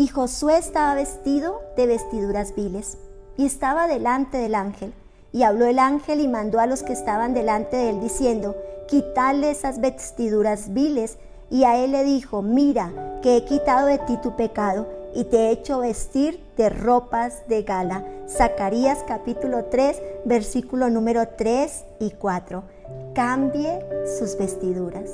Y Josué estaba vestido de vestiduras viles y estaba delante del ángel. Y habló el ángel y mandó a los que estaban delante de él diciendo, quitadle esas vestiduras viles. Y a él le dijo, mira, que he quitado de ti tu pecado y te he hecho vestir de ropas de gala. Zacarías capítulo 3, versículo número 3 y 4. Cambie sus vestiduras.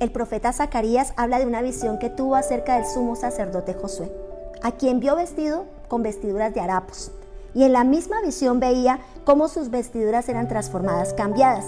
El profeta Zacarías habla de una visión que tuvo acerca del sumo sacerdote Josué, a quien vio vestido con vestiduras de harapos. Y en la misma visión veía cómo sus vestiduras eran transformadas, cambiadas.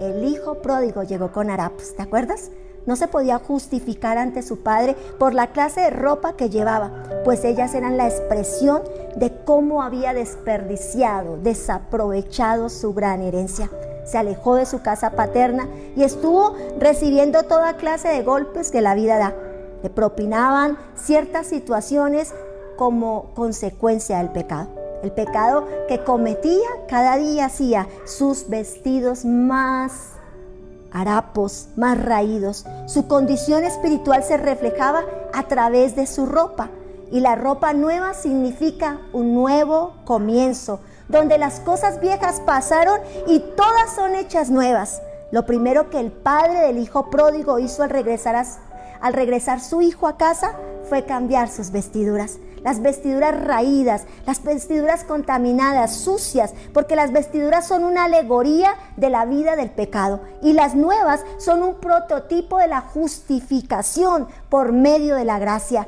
El hijo pródigo llegó con harapos, ¿te acuerdas? No se podía justificar ante su padre por la clase de ropa que llevaba, pues ellas eran la expresión de cómo había desperdiciado, desaprovechado su gran herencia se alejó de su casa paterna y estuvo recibiendo toda clase de golpes que la vida da. Le propinaban ciertas situaciones como consecuencia del pecado. El pecado que cometía cada día hacía sus vestidos más harapos, más raídos. Su condición espiritual se reflejaba a través de su ropa. Y la ropa nueva significa un nuevo comienzo, donde las cosas viejas pasaron y todas son hechas nuevas. Lo primero que el padre del hijo pródigo hizo al regresar, al regresar su hijo a casa fue cambiar sus vestiduras. Las vestiduras raídas, las vestiduras contaminadas, sucias, porque las vestiduras son una alegoría de la vida del pecado y las nuevas son un prototipo de la justificación por medio de la gracia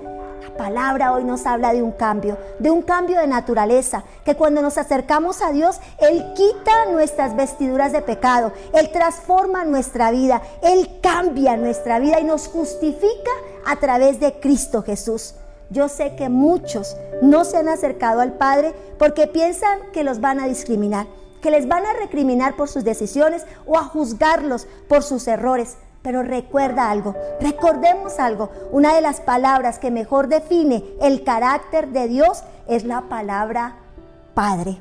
palabra hoy nos habla de un cambio, de un cambio de naturaleza, que cuando nos acercamos a Dios, Él quita nuestras vestiduras de pecado, Él transforma nuestra vida, Él cambia nuestra vida y nos justifica a través de Cristo Jesús. Yo sé que muchos no se han acercado al Padre porque piensan que los van a discriminar, que les van a recriminar por sus decisiones o a juzgarlos por sus errores. Pero recuerda algo, recordemos algo, una de las palabras que mejor define el carácter de Dios es la palabra Padre.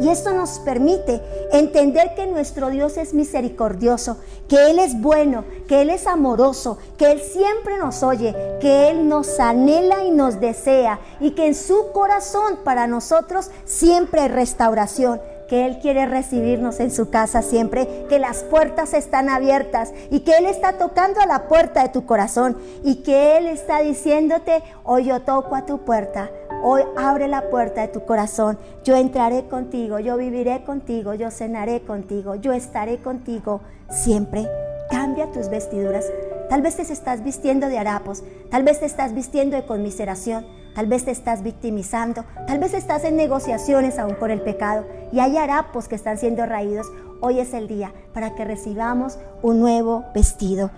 Y esto nos permite entender que nuestro Dios es misericordioso, que Él es bueno, que Él es amoroso, que Él siempre nos oye, que Él nos anhela y nos desea y que en su corazón para nosotros siempre hay restauración que Él quiere recibirnos en su casa siempre, que las puertas están abiertas y que Él está tocando a la puerta de tu corazón y que Él está diciéndote, hoy yo toco a tu puerta, hoy abre la puerta de tu corazón, yo entraré contigo, yo viviré contigo, yo cenaré contigo, yo estaré contigo siempre. Cambia tus vestiduras. Tal vez te estás vistiendo de harapos, tal vez te estás vistiendo de conmiseración, tal vez te estás victimizando, tal vez estás en negociaciones aún con el pecado y hay harapos que están siendo raídos. Hoy es el día para que recibamos un nuevo vestido.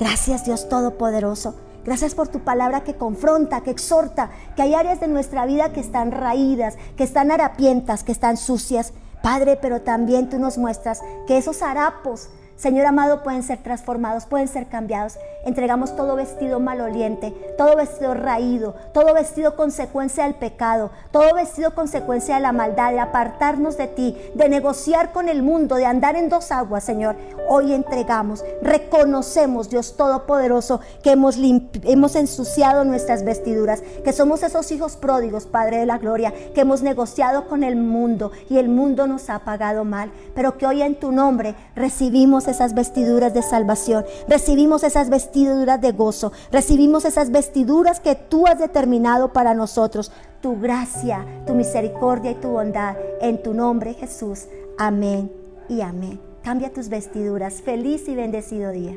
Gracias Dios Todopoderoso. Gracias por tu palabra que confronta, que exhorta, que hay áreas de nuestra vida que están raídas, que están harapientas, que están sucias. Padre, pero también tú nos muestras que esos harapos Señor amado, pueden ser transformados, pueden ser cambiados. Entregamos todo vestido maloliente, todo vestido raído, todo vestido consecuencia del pecado, todo vestido consecuencia de la maldad, de apartarnos de ti, de negociar con el mundo, de andar en dos aguas, Señor. Hoy entregamos, reconocemos, Dios Todopoderoso, que hemos, hemos ensuciado nuestras vestiduras, que somos esos hijos pródigos, Padre de la Gloria, que hemos negociado con el mundo y el mundo nos ha pagado mal, pero que hoy en tu nombre recibimos esas vestiduras de salvación, recibimos esas vestiduras de gozo, recibimos esas vestiduras que tú has determinado para nosotros. Tu gracia, tu misericordia y tu bondad. En tu nombre Jesús. Amén y amén. Cambia tus vestiduras. Feliz y bendecido día.